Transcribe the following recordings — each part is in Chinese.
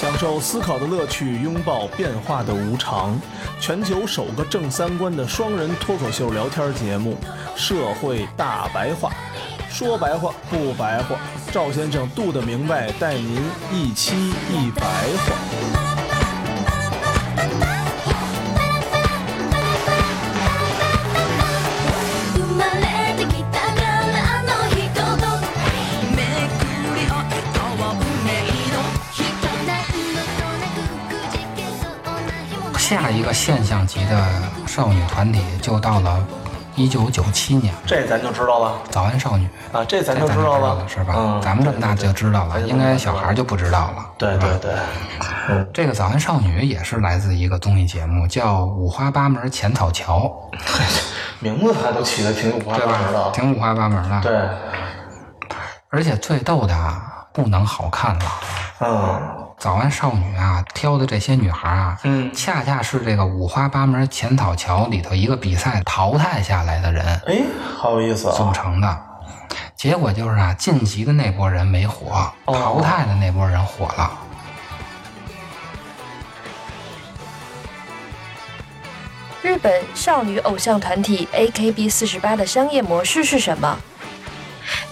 享受思考的乐趣，拥抱变化的无常。全球首个正三观的双人脱口秀聊天节目《社会大白话》，说白话不白话，赵先生度的明白，带您一期一白话。生まれてきたからあの人とめくり合ったは運命の人何度となくくじけそうな日も下一个现象级的少女团体就到了 一九九七年，这咱就知道了早安少女。啊，这咱就知道了了，是吧？嗯，咱们这么大就知道了，应该小孩就不知道了。对对对，嗯，这个早安少女也是来自一个综艺节目，叫《五花八门浅草桥 名字还都起的挺五》，花八门的，，挺五花八门的。，对，而且最逗的啊，不能好看了。嗯早安少女啊，挑的这些女孩啊，嗯，恰恰是这个五花八门浅草桥里头一个比赛淘汰下来的人哎，好有意思啊组啊，成的。结果就是啊，晋级的那波人没火，哦淘汰的那波人火了。日本少女偶像团体 AKB 四十八的商业模式是什么？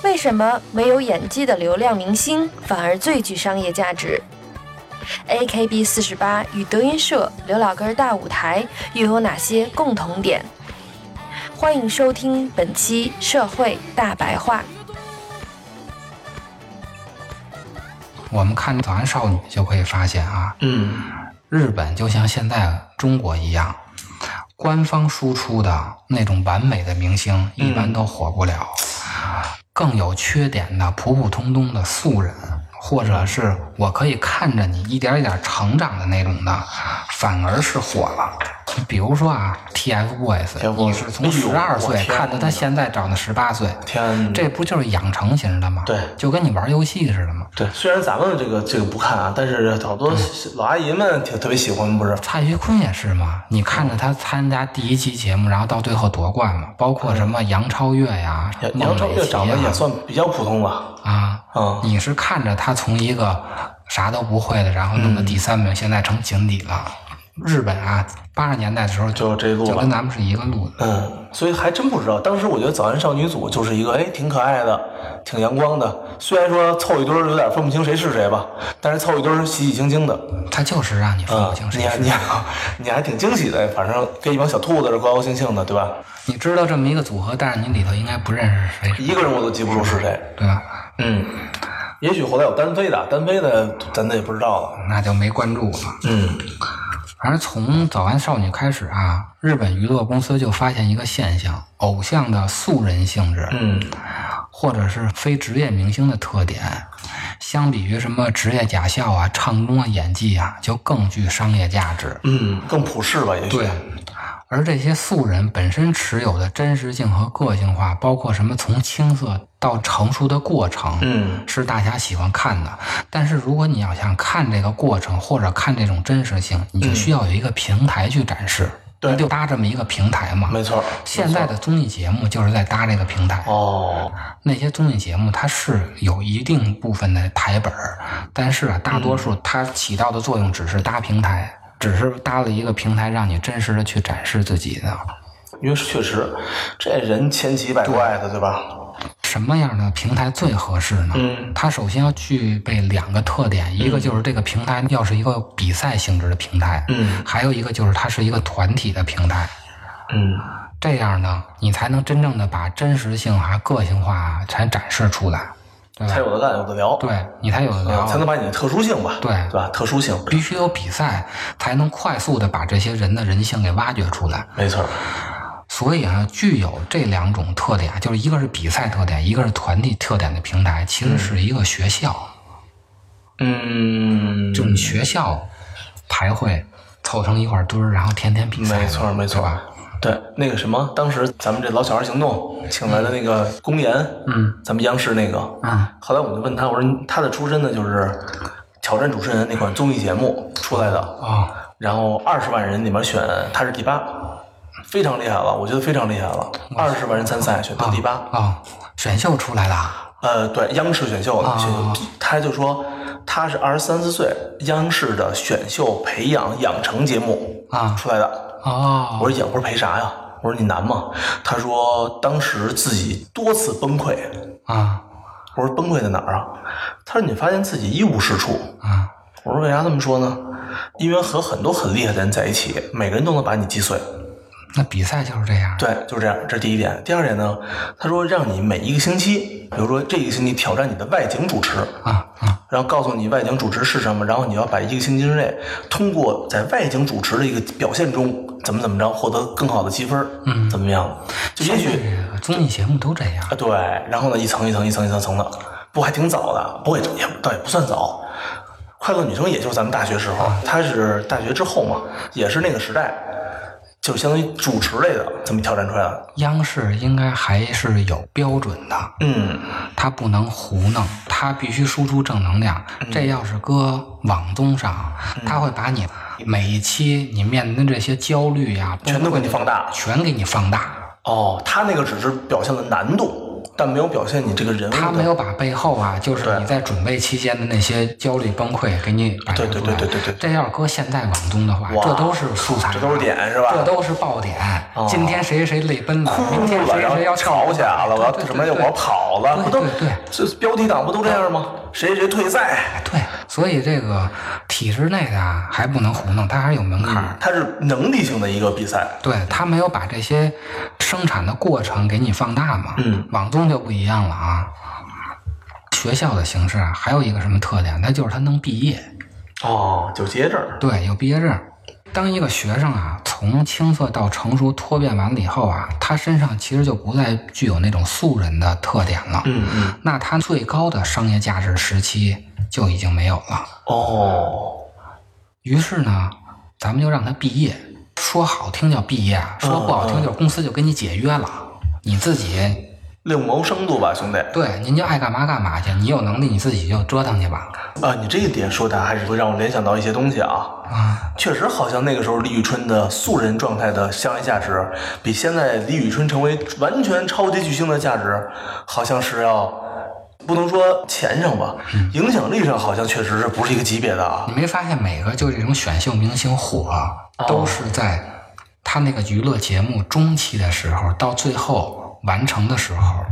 为什么没有演技的流量明星反而最具商业价值？AKB 四十八与德云社刘老根儿大舞台又有哪些共同点？欢迎收听本期社会大白话。我们看早安少女就可以发现啊，嗯，日本就像现在中国一样，官方输出的那种完美的明星一般都火不了，更有缺点的普普通通的素人，或者是我可以看着你一点一点成长的那种的，反而是火了。比如说啊，TFBOYS，TFBOYS 你是从十二岁看到他现在长到十八岁，天，这不就是养成型的吗？对就跟你玩游戏似的吗。对，虽然咱们这个这个不看啊，但是好多老阿姨们挺特别喜欢，不是？蔡徐坤也是嘛，你看着他参加第一期节目，然后到最后夺冠嘛，包括什么杨超越呀、杨超越长得也算比较普通吧，啊，嗯，你是看着他从一个啥都不会的，然后弄到第三名，现在成井底了。日本啊，八十年代的时候就这路了就跟咱们是一个路的。嗯，所以还真不知道。当时我觉得早安少女组就是一个哎挺可爱的、挺阳光的，虽然说凑一堆儿有点分不清谁是谁吧，但是凑一堆儿喜喜庆庆的，他就是让你分嗯不清，谁你还。你还 你还挺惊喜的，反正跟一帮小兔子是高高兴兴的，对吧？你知道这么一个组合，但是你里头应该不认识谁，一个人我都记不住是谁。对吧？嗯，也许后来有单飞的，单飞的咱也不知道了。那就没关注了。嗯反正从早安少女开始啊，日本娱乐公司就发现一个现象：偶像的素人性质，嗯或者是非职业明星的特点，相比于什么职业假笑啊、唱功啊、演技啊，就更具商业价值。嗯，更普世吧，也许。对，而这些素人本身持有的真实性和个性化，包括什么从青涩到成熟的过程，嗯是大家喜欢看的。但是如果你要想看这个过程，或者看这种真实性，你就需要有一个平台去展示。对就搭这么一个平台嘛。没错。现在的综艺节目就是在搭这个平台。哦，那些综艺节目它是有一定部分的台本儿，但是啊，大多数它起到的作用只是搭平台，只是搭了一个平台，让你真实的去展示自己的。因为确实，这人千奇百怪的，对吧？什么样的平台最合适呢？嗯它首先要具备两个特点，一个就是这个平台要是一个比赛性质的平台，嗯还有一个就是它是一个团体的平台。嗯这样呢，你才能真正的把真实性啊、个性化啊才展示出来，对才？有的干，有的聊，对你才有的聊，嗯，才能把你的特殊性吧，对对吧？特殊性，必须有比赛，才能快速的把这些人的人性给挖掘出来。没错。所以啊，具有这两种特点，就是一个是比赛特点，一个是团体特点的平台，其实是一个学校，嗯，就是你学校排会凑成一块堆儿，然后天天比赛，没错没错？对，那个什么，当时咱们这老小孩行动请来的那个公岩，嗯，咱们央视那个，嗯，后来我就问他，我说他的出身呢就是挑战主持人那款综艺节目出来的，哦，然后二十万人里面选他是第八，非常厉害了，我觉得非常厉害了，二十万人参赛选到第八，哦，选秀出来的啊，呃，对，央视选秀的选啊秀，他就说他是二十三四岁，央视的选秀培养养成节目啊出来的。哦，我说养，我说陪啥呀？我说你难吗？他说当时自己多次崩溃。啊我说崩溃在哪儿啊？他说你发现自己一无是处。啊我说为啥这么说呢？因为和很多很厉害的人在一起，每个人都能把你击碎。那比赛就是这样。对，就是这样，这是第一点。第二点呢，他说让你每一个星期，比如说这一个星期挑战你的外景主持，啊啊然后告诉你外景主持是什么，然后你要把一个星期之内，通过在外景主持的一个表现中，怎么怎么着，获得更好的积分，嗯，怎么样？就也许综艺节目都这样啊，。对，然后呢，一层一层一层一层层的，不还挺早的，不过也也倒也不算早。快乐女生也就是咱们大学时候，她是大学之后嘛，也是那个时代，就相当于主持类的这么挑战出来的。央视应该还是有标准的，嗯，它不能胡弄，它必须输出正能量。嗯这要是搁网综上，他会把你每一期你面临的这些焦虑呀、全都给你放大全给你放大。哦，他那个只是表现了难度，但没有表现你这个人物。他没有把背后啊，就是你在准备期间的那些焦虑崩溃给你摆对对出来。对对对对这要是搁现在广东的话，这都是素材啊，这都是点是吧这都是爆点。哦今天谁谁谁泪奔了，明天谁谁要吵起来了，我要对对什么？对我要跑了，对不都对对这标题党不都这样吗？谁谁退赛，对，所以这个体制内的啊，还不能糊弄，它还是有门槛儿。它是能力性的一个比赛。对他没有把这些生产的过程给你放大嘛。嗯，网综就不一样了啊。学校的形式啊，还有一个什么特点？那就是它能毕业，哦，有结证。对，有毕业证。当一个学生啊，从青涩到成熟脱变完了以后啊，他身上其实就不再具有那种素人的特点了。嗯嗯。那他最高的商业价值时期就已经没有了。哦，于是呢，咱们就让他毕业。说好听叫毕业，说不好听就是公司就跟你解约了。你自己另谋生路吧，兄弟。对，您就爱干嘛干嘛去，你有能力你自己就折腾去吧。啊，你这一点说的还是会让我联想到一些东西啊。啊，确实，好像那个时候李宇春的素人状态的商业价值，比现在李宇春成为完全超级巨星的价值，好像是要不能说钱上吧，影响力上好像确实是不是一个级别的啊你。没发现每个就这种选秀明星火，哦都是在他那个娱乐节目中期的时候，到最后完成的时候，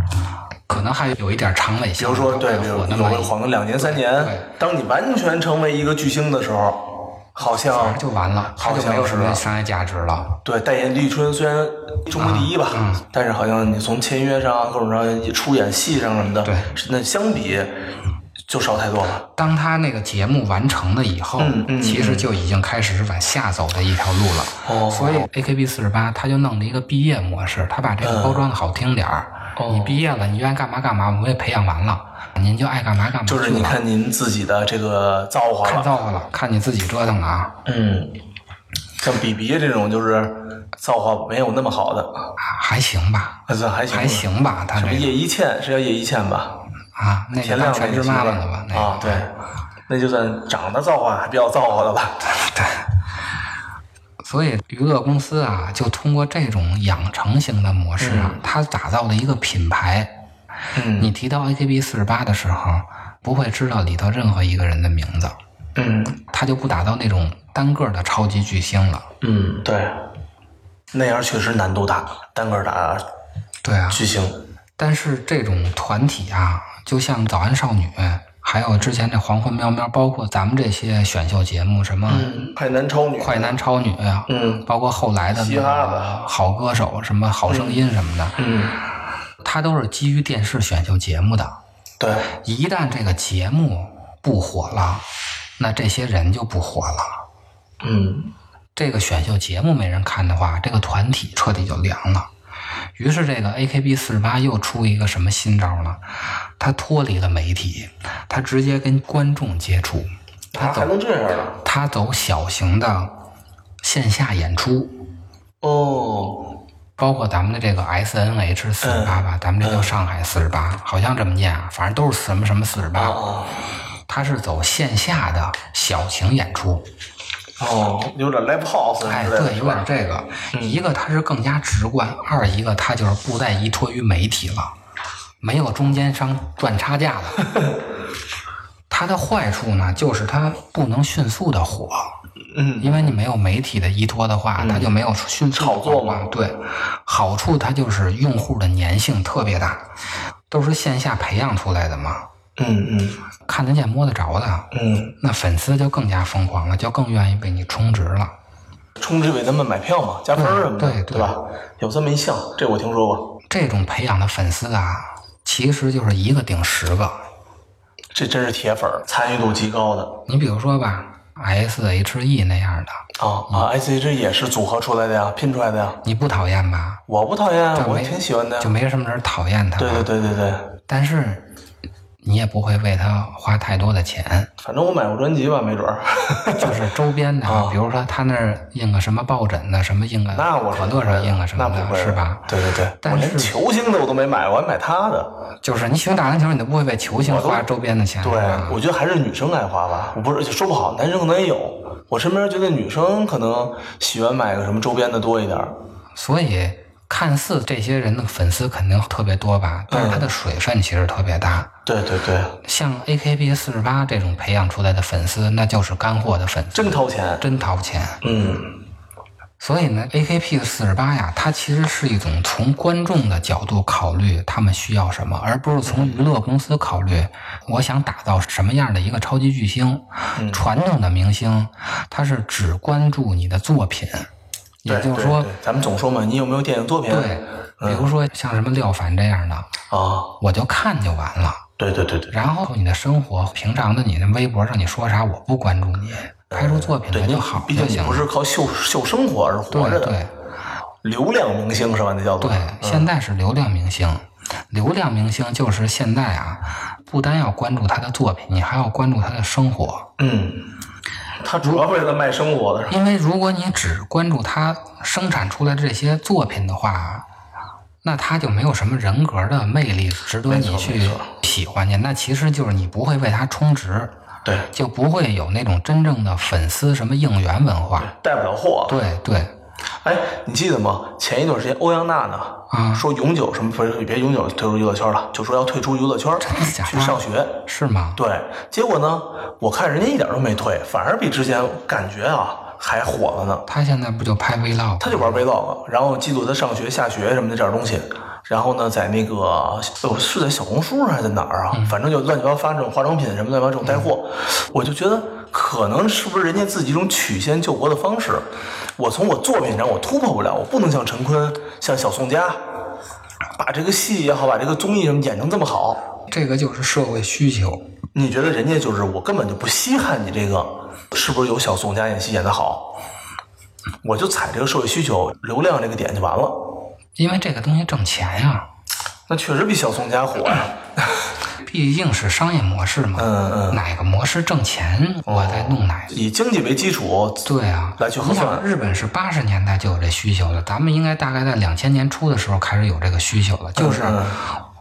可能还有一点长尾效应，比如说，对，火那么两年三年，当你完全成为一个巨星的时候，好像就完了，好像没有什么商业价值了。对，代言李宇春虽然中国第一吧，嗯但是好像你从签约上、各种上出演戏上什么的，对，那相比就少太多了。当他那个节目完成了以后，嗯嗯其实就已经开始是往下走的一条路了。哦所以 AKB 四十八他就弄了一个毕业模式，他把这个包装的好听点儿。哦你毕业了，你愿意干嘛干嘛，我们也培养完了，您就爱干嘛干嘛。就是你看您自己的这个造化了，看造化了，看你自己折腾了啊，嗯，像比比这种就是造化没有那么好的，啊还行吧，还行，还。行吧，他这个什么叶一茜是叫叶一茜吧？啊，那田个当全职亮那个媳妇儿妈妈了吧？那个啊，对，那就算长得造化还比较造化的吧。对所以娱乐公司啊，就通过这种养成型的模式啊，它打造了一个品牌。嗯你提到 AKB 四十八的时候，不会知道里头任何一个人的名字，嗯他就不打造那种单个的超级巨星了。嗯，对，那样确实难度大，单个打对啊，巨星。但是这种团体啊，就像早安少女，还有之前这黄昏喵喵，包括咱们这些选秀节目，什么嗯，快男超女，快男超女啊，嗯包括后来的那嘻哈个的好歌手，什么好声音什么的，嗯，它都是基于电视选秀节目的。对，一旦这个节目不火了，那这些人就不火了。嗯这个选秀节目没人看的话，这个团体彻底就凉了。于是，这个 AKB 四十八又出一个什么新招呢？他脱离了媒体，他直接跟观众接触，他走还能这样呢？他走小型的线下演出。哦，包括咱们的这个 S N H 四十八吧，咱们这叫上海四十八，好像这么念啊，反正都是什么什么四十八。啊它是走线下的小型演出，哦，有点 live house 哎，之类的对，有点这个。一个它是更加直观，二一个它就是不再依托于媒体了，没有中间商赚差价了。它的坏处呢，就是它不能迅速的火，嗯，因为你没有媒体的依托的话，它就没有迅速炒作嘛。对，好处它就是用户的粘性特别大，都是线下培养出来的嘛，嗯嗯。看得见摸得着的。嗯，那粉丝就更加疯狂了，就更愿意为你充值了。充值给他们买票嘛，加分儿什么的，对吧？有这么一项，这我听说过，这种培养的粉丝啊，其实就是一个顶十个。这真是铁粉儿，参与度极高的。你比如说吧，S H E 那样的，哦啊，SHE 也是组合出来的呀，拼出来的呀。你不讨厌吧？我不讨厌，我挺喜欢的呀就。没什么人讨厌他。对对。对对对，但是你也不会为他花太多的钱，反正我买过专辑吧，没准儿。就是周边的，啊比如说他那儿印个什么抱枕的，什么印个那我是可乐上印个什么的，那不会是吧？对对对，但是我连球星的我都没买，我还买他的。就是你喜欢打篮球，你都不会为球星花周边的钱，对，我觉得还是女生爱花吧，我不是说不好，男生可能也有。我身边觉得女生可能喜欢买个什么周边的多一点。所以看似这些人的粉丝肯定特别多吧，但是他的水分其实特别大。对对对，像 AKB 四十八这种培养出来的粉丝，那就是干货的粉丝，真掏钱。真掏钱。嗯，所以呢，AKP 四十八呀，它其实是一种从观众的角度考虑他们需要什么，而不是从娱乐公司考虑我想打造什么样的一个超级巨星。传统的明星，他是只关注你的作品，也就是说咱们总说嘛，你有没有电影作品？对，比如说像什么廖凡这样的，啊，我就看就完了。对对对对，然后你的生活，平常的你的微博上你说啥，我不关注你，拍出作品来就好毕竟你。不是靠秀秀生活而活着的，对对流量明星是吧？那叫做对，现在是流量明星，流量明星就是现在啊，不单要关注他的作品，你还要关注他的生活。嗯，他主要为了卖生活的？因为如果你只关注他生产出来的这些作品的话，那他就没有什么人格的魅力值得你去喜欢去。那其实就是你不会为他充值，对，就不会有那种真正的粉丝什么应援文化。带不了货。对对，哎，你记得吗？前一段时间欧阳娜娜啊说永久什么不是别永久退出娱乐圈了，就说要退出娱乐圈真的假的去上学。是吗？对，结果呢，我看人家一点都没退，反而比之前感觉啊还火了呢。他现在不就拍 vlog？他就玩 vlog，然后记录他上学、下学什么的这点东西。然后呢，在那个哦是在小红书上还是在哪儿啊？反正就乱七八糟发这种化妆品什么乱七八糟这种带货，我就觉得可能是不是人家自己一种曲线救国的方式。我从我作品上我突破不了，我不能像陈坤、像小宋佳，把这个戏也好，把这个综艺什么演成这么好。这个就是社会需求。你觉得人家就是我根本就不稀罕你这个是不是有小宋佳演戏演得好，我就踩这个社会需求、流量这个点就完了。因为这个东西挣钱呀、那确实比小宋佳火呀、毕竟是商业模式嘛。嗯嗯哪个模式挣钱，我再弄哪个。以经济为基础，对啊，来去核算你想，日本是八十年代就有这需求了，咱们应该大概在两千年初的时候开始有这个需求了。就是嗯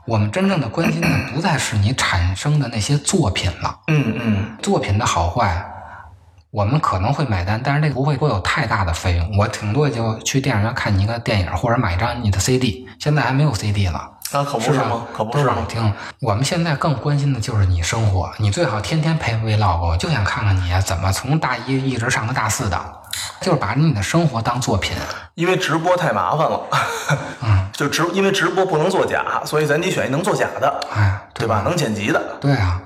我们真正的关心的不再是你产生的那些作品了，嗯嗯，作品的好坏，我们可能会买单，但是这个不会会有太大的费用。我顶多也就去电影院看你一个电影，或者买一张你的 CD。现在还没有 CD 了。那可不是吗？可不都是吗？网听。我们现在更关心的就是你生活，你最好天天拍 vlog，我就想看看你怎么从大一一直上到大四的，就是把你的生活当作品。因为直播太麻烦了，嗯，就直因为直播不能作假，所以咱得选一能作假的，哎，对吧？能剪辑的，对啊，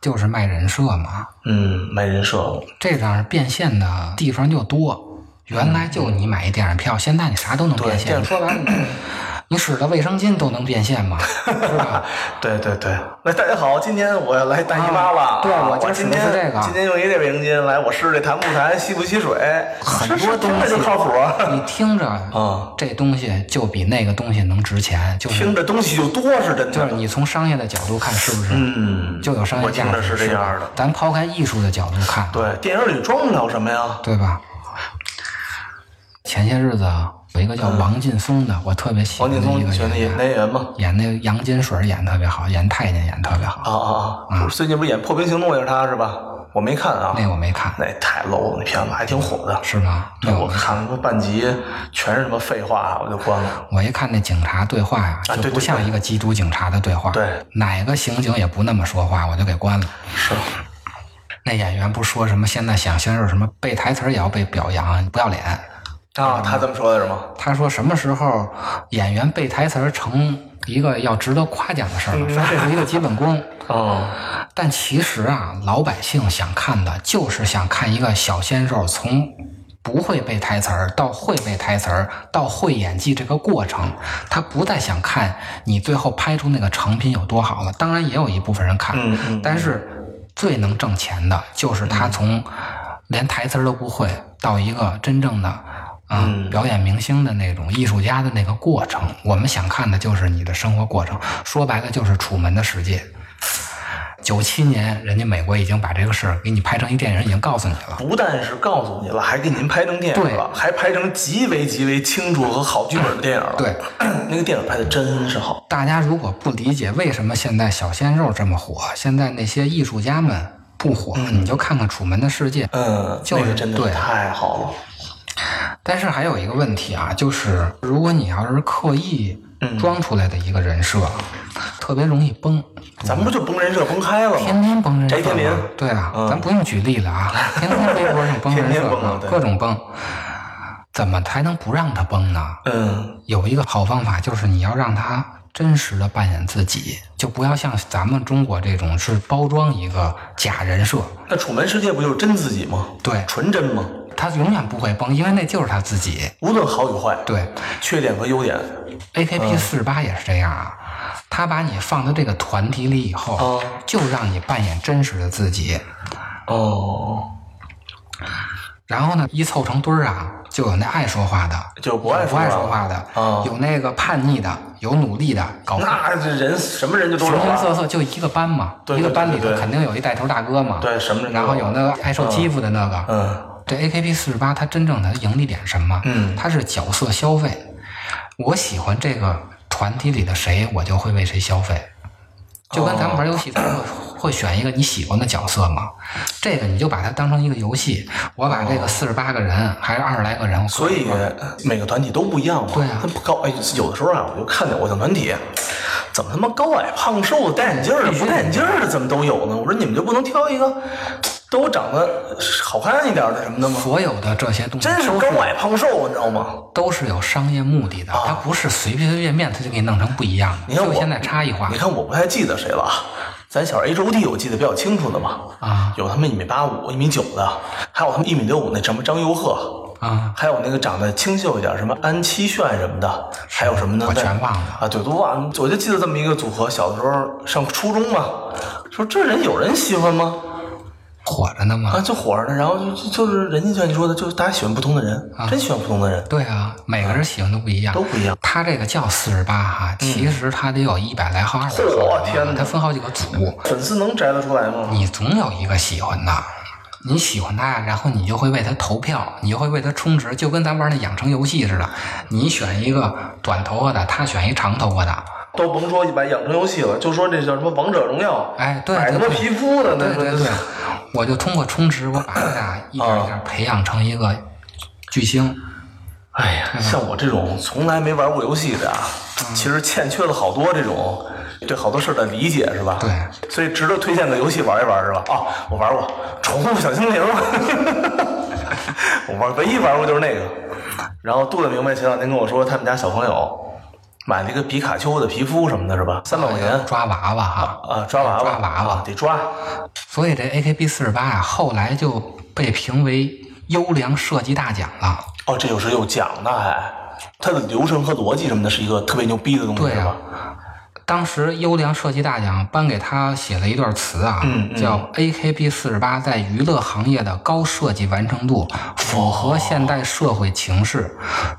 就是卖人设嘛，嗯，卖人设，这样变现的地方就多。原来就你买一电影票，现在你啥都能变现。说白了，你你使的卫生巾都能变现吗，是吧？对 对对。来，大家好，今天我要来大姨妈了。啊对我今天的是这个今天用一这卫生巾，来，我试这弹不弹，吸不吸水，很多东西就靠谱。你听着，啊，这东西就比那个东西能值钱，就是听着东西就多是真的。就是你从商业的角度看，是不是？嗯，就有商业价值。我听着是这样的。咱抛开艺术的角度看，对，电影里装不了什么呀？对吧？前些日子有一个叫王劲松的，我特别喜欢王劲松的一个选的演演员，吗？演那个杨金水演得特别好，演太监演得特别好。啊啊啊！最近不是演《破冰行动》也是他是吧？我没看啊，那我没看，那太 low 了，那片子还挺火的。是吗？那我看了半集，全是什么废话，我就关了。我一看那警察对话呀，就不像一个缉毒警察的对话。对哪个刑警也不那么说话，我就给关了。是，那演员不说什么现在想先是什么背台词也要被表扬，不要脸。啊，他这么说的是吗？他说什么时候演员背台词儿成一个要值得夸奖的事儿了？说这是一个基本功。哦，但其实啊，老百姓想看的就是想看一个小鲜肉从不会背台词儿到会背台词儿到会演技这个过程，他不再想看你最后拍出那个成品有多好了。当然也有一部分人看，嗯嗯但是最能挣钱的就是他从连台词儿都不会到一个真正的。啊、嗯表演明星的那种艺术家的那个过程，我们想看的就是你的生活过程。说白了，就是《楚门的世界》。九七年，人家美国已经把这个事儿给你拍成一电影，已经告诉你了。不但是告诉你了，还给您拍成电影对了，还拍成极为极为清楚和好剧本的电影了。对，那个电影拍的真是好。大家如果不理解为什么现在小鲜肉这么火，现在那些艺术家们不火，你就看看《楚门的世界》。嗯，就是那个真的对太好了。但是还有一个问题啊，就是如果你要是刻意装出来的一个人设，特别容易崩。咱们不就崩人设崩开了吗？天天崩人设翟天临嘛对啊，嗯咱不用举例了啊，天天微博上崩人天天设各种崩，怎么才能不让他崩呢？嗯，有一个好方法，就是你要让他真实的扮演自己，就不要像咱们中国这种是包装一个假人设，那楚门世界不就是真自己吗？对纯真吗？他永远不会崩，因为那就是他自己。无论好与坏，对缺点和优点。，AKB 四十八也是这样啊，他把你放到这个团体里以后，哦就让你扮演真实的自己。哦，然后呢，一凑成堆儿啊，就有那爱说话的，就不爱不爱说说话的，啊有那个叛逆的，有努力的，搞那这人什么人就都有形形色啊。色，就一个班嘛，对对一个班里头肯定有一带头大哥嘛，对什么人然后有有那个爱受欺负的那个，嗯这 AKB 四十八，它真正的盈利点是什么？嗯它是角色消费。我喜欢这个团体里的谁，我就会为谁消费。就跟咱们玩游戏，咱们会会选一个你喜欢的角色嘛？这个你就把它当成一个游戏。我把这个四十八个人，还是二十来个人，所以每个团体都不一样嘛。对啊他不高哎，有的时候啊，我就看见偶像团体，怎么他妈高矮胖瘦的、戴眼镜的、不戴眼镜的，怎么都有呢？我说你们就不能挑一个都长得好看一点的什么的吗？所有的这些东西真是都高矮胖瘦，你知道吗？都是有商业目的的，它不是随随便便它就给你弄成不一样的。你看我现在差异化你看我不太记得谁了啊。咱小 H O T 我记得比较清楚的嘛，啊有他们一米八五、一米九的，还有他们一米六五那什么张佑赫，啊，还有那个长得清秀一点，什么安七炫什么的，还有什么呢？我全忘了啊，对，都忘了。我就记得这么一个组合，小的时候上初中嘛，说这人有人喜欢吗？火着呢嘛啊，。就火着呢，然后就就就是人家就像你说的，就是大家喜欢不同的人，啊真喜欢不同的人，对啊，每个人喜欢都不一样，都不一样。他这个叫四十八哈，其实他得有一百来号、二百号嚯天哪他分好几个组，粉丝能摘得出来吗？你总有一个喜欢的。你喜欢他，然后你就会为他投票，你就会为他充值，就跟咱玩那养成游戏似的。你选一个短头发的，他选一长头发的，都甭说一把养成游戏了，就说这叫什么王者荣耀，哎对买他妈对对皮肤的，那说对对 对，我就通过充值，我把他俩一点一点培养成一个巨星。哎呀，像我这种从来没玩过游戏的啊，嗯其实欠缺了好多这种对好多事儿的理解，是吧？对，所以值得推荐个游戏玩一玩，是吧？啊，我玩过《宠物小精灵》，我玩唯一玩过就是那个。然后杜子明白前两天跟我说，他们家小朋友买了一个皮卡丘的皮肤什么的，是吧？三百块钱抓娃娃哈，啊，抓娃娃，抓娃娃啊得抓。所以这 AKB 四十八啊，后来就被评为优良设计大奖了。哦，这就是有奖的还，它的流程和逻辑什么的，是一个特别牛逼的东西，对啊是吧？当时优良设计大奖颁给他写了一段词啊，嗯嗯叫 “AKB 四十八在娱乐行业的高设计完成度符合现代社会情势，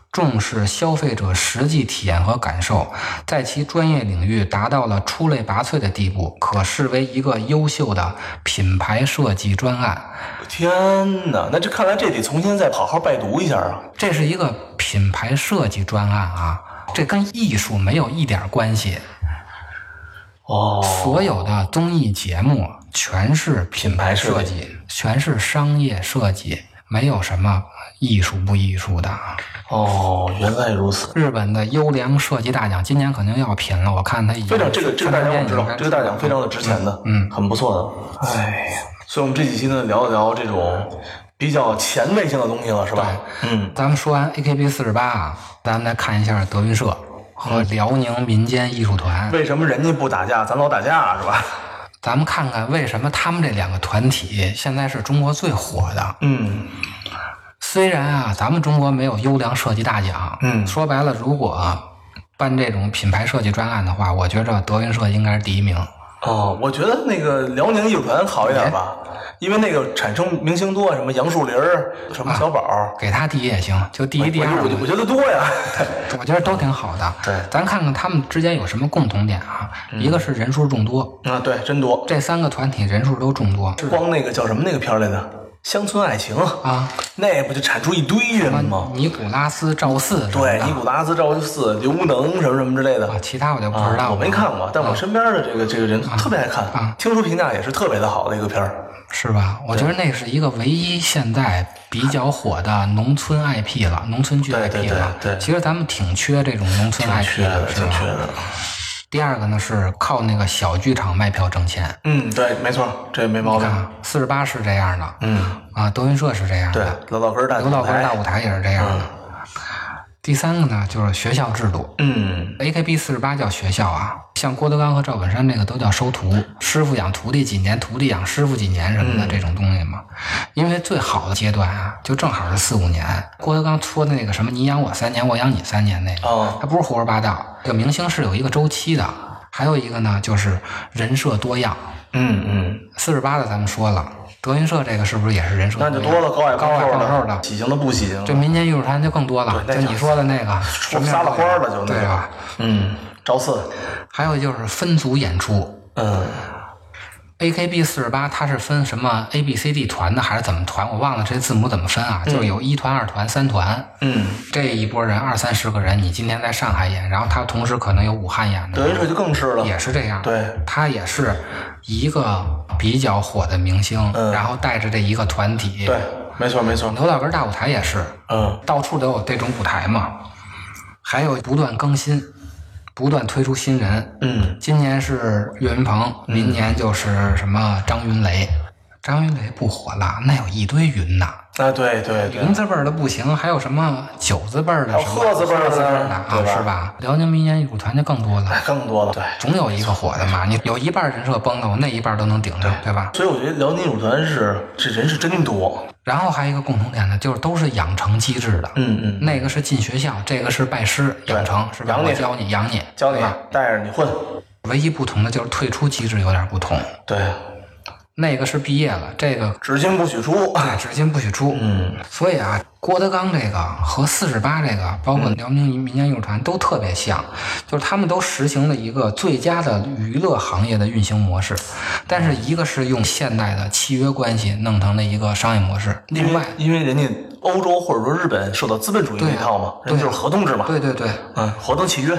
重视消费者实际体验和感受，在其专业领域达到了出类拔萃的地步，可视为一个优秀的品牌设计专案。天哪，那这看来这得重新再好好拜读一下啊。这是一个品牌设计专案啊，这跟艺术没有一点关系。哦，所有的综艺节目全是品牌设计，全是商业设计，没有什么艺术不艺术的。哦，原来如此。日本的优良设计大奖今年肯定要评了，我看他已经非常这个这个大奖我知道，这个大奖非常的值钱的，嗯很不错的。哎呀，所以我们这几期呢聊一聊这种比较前卫性的东西了，是吧？嗯，咱们说完 AKB 四十八啊，咱们来看一下德云社和辽宁民间艺术团。为什么人家不打架，咱老打架是吧？咱们看看为什么他们这两个团体现在是中国最火的。嗯虽然啊，咱们中国没有优良设计大奖，嗯说白了，如果办这种品牌设计专案的话，我觉着德云社应该是第一名。哦，我觉得那个辽宁艺术团好一点吧，因为那个产生明星多，什么杨树林儿，什么小宝儿，给他第一也行，就第一、第二我觉得我觉得多呀。我觉得都挺好的。对咱看看他们之间有什么共同点啊？一个是人数众多，啊，对，真多。这三个团体人数都众多光那个叫什么那个片儿来着，《乡村爱情》啊。那不就产出一堆人吗？尼古拉斯赵四对，尼古拉斯赵四、刘能什么什么之类的啊，其他我就不知道我没看过，但我身边的这个这个人特别爱看，啊听说评价也是特别的好的一个片儿。是吧？我觉得那是一个唯一现在比较火的农村 IP 了，农村剧对 IP 对对了。对其实咱们挺缺这种农村 IP 缺的，是吧？挺缺的。第二个呢是靠那个小剧场卖票挣钱。嗯，对，没错，这没毛病。啊，四十八是这样的，嗯，啊，德云社是这样对刘，，老老根儿大刘老根大舞台。台也是这样的。第三个呢就是学校制度。嗯，AKB 四十八叫学校啊，像郭德纲和赵本山这个都叫收徒，师傅养徒弟几年，徒弟养师傅几年什么的、这种东西嘛。因为最好的阶段啊，就正好是四五年。郭德纲说的那个什么“你养我三年，我养你三年”那个，哦他不是胡说八道。这个明星是有一个周期的，还有一个呢就是人设多样。嗯嗯，四十八的咱们说了，德云社这个是不是也是人设那就多了高矮高矮胖瘦的？喜形的不喜形这，民间艺术团就更多了，就你说的那个什么样撒了都有花了就那个。对吧？嗯，赵四，还有就是分组演出。嗯，，AKB 四十八它是分什么 A、B、C、D 团的还是怎么团？我忘了这字母怎么分啊？就是有一团、二团、三团。嗯，这一波人二三十个人，你今天在上海演，然后他同时可能有武汉演的，德云社就更是了。也是这样。对，他也是一个比较火的明星，嗯然后带着这一个团体。对，没错没错。刘老根大舞台也是，嗯，到处都有这种舞台嘛，还有不断更新，不断推出新人。嗯，今年是岳云鹏，明年就是什么张云雷。张云雷不火了，那有一堆云呐，啊，对对对云，字辈儿的不行，还有什么九字辈儿的，什么鹤字辈儿的啊，是吧？辽宁民间艺术团就更多了，哎，更多了。对，总有一个火的嘛。你有一半人设崩了，我那一半都能顶上，对吧？所以我觉得辽宁艺术团是这人是真多。然后还有一个共同点呢，就是都是养成机制的。嗯嗯，那个是进学校，这个是拜师养成，是吧？我教你，养你，教你？带着你混。唯一不同的就是退出机制有点不同，对，那个是毕业了，这个只进不许出。对只进不许出。嗯，所以啊，郭德纲这个和四十八这个，包括辽宁民间艺术团都特别像，就是他们都实行了一个最佳的娱乐行业的运行模式，但是一个是用现代的契约关系弄成了一个商业模式，另外，因为人家欧洲或者说日本受到资本主义对套嘛，人家就是合同制嘛。对对对，嗯，合同契约。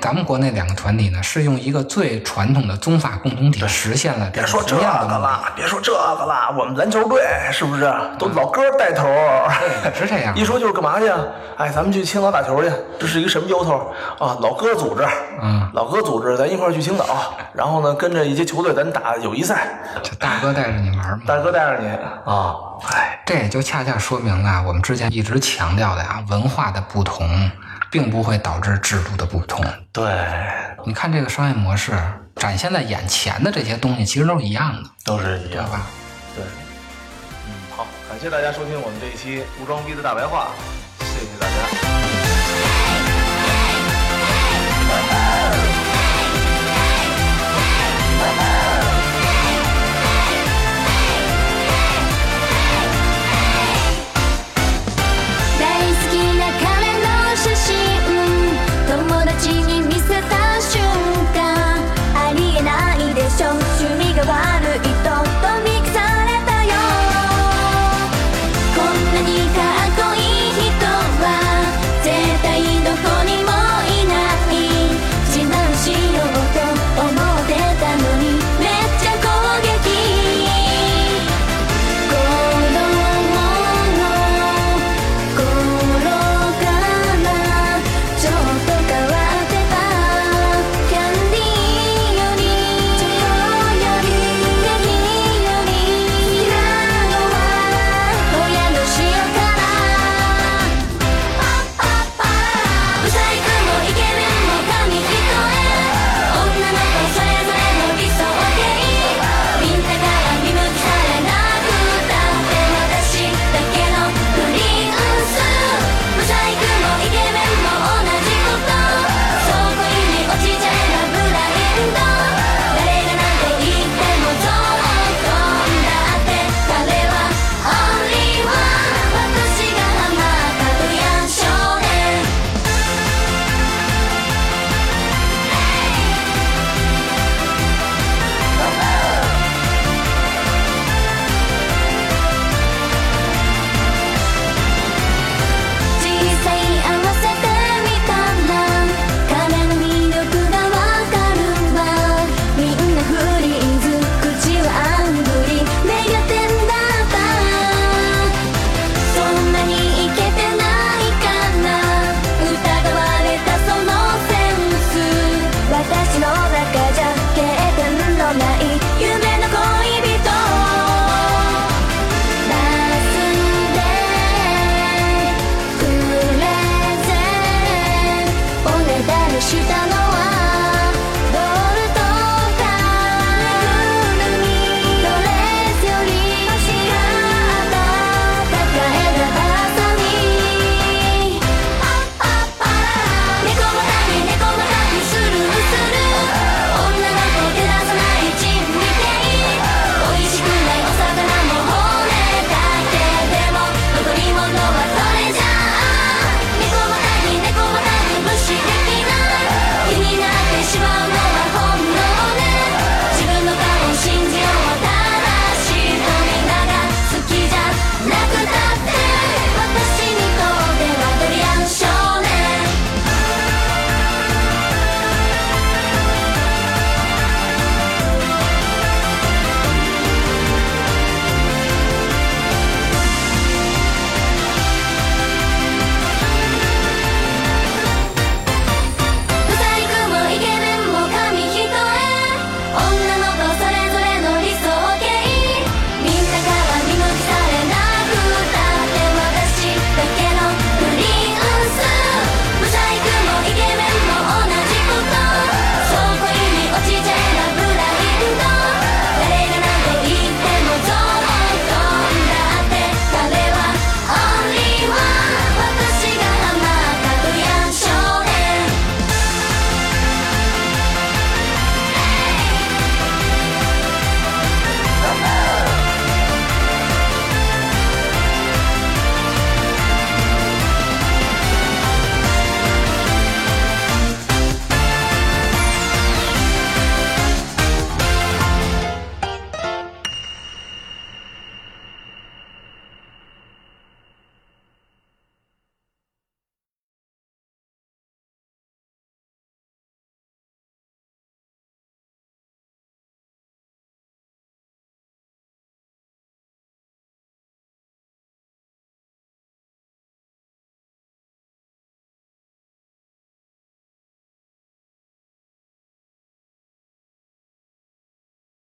咱们国内两个团体呢，是用一个最传统的宗法共同体实现了别说这。个了，别说这个了，我们篮球队是不是都老哥带头？对，是这样一。说就是干嘛去啊？哎，咱们去青岛打球去，这是一个什么由头啊？老哥组织，嗯，老哥组织，咱一块儿去青岛，然后呢，跟着一些球队咱打友谊赛，这大哥带着你玩嘛，大哥带着你啊，哎，这也就恰恰说明了我们之前一直强调的呀，文化的不同，并不会导致制度的不同。对，你看这个商业模式展现在眼前的这些东西，其实都是一样的，都是一样对。吧？对，嗯，好，感谢大家收听我们这一期无装逼的大白话，谢谢大家。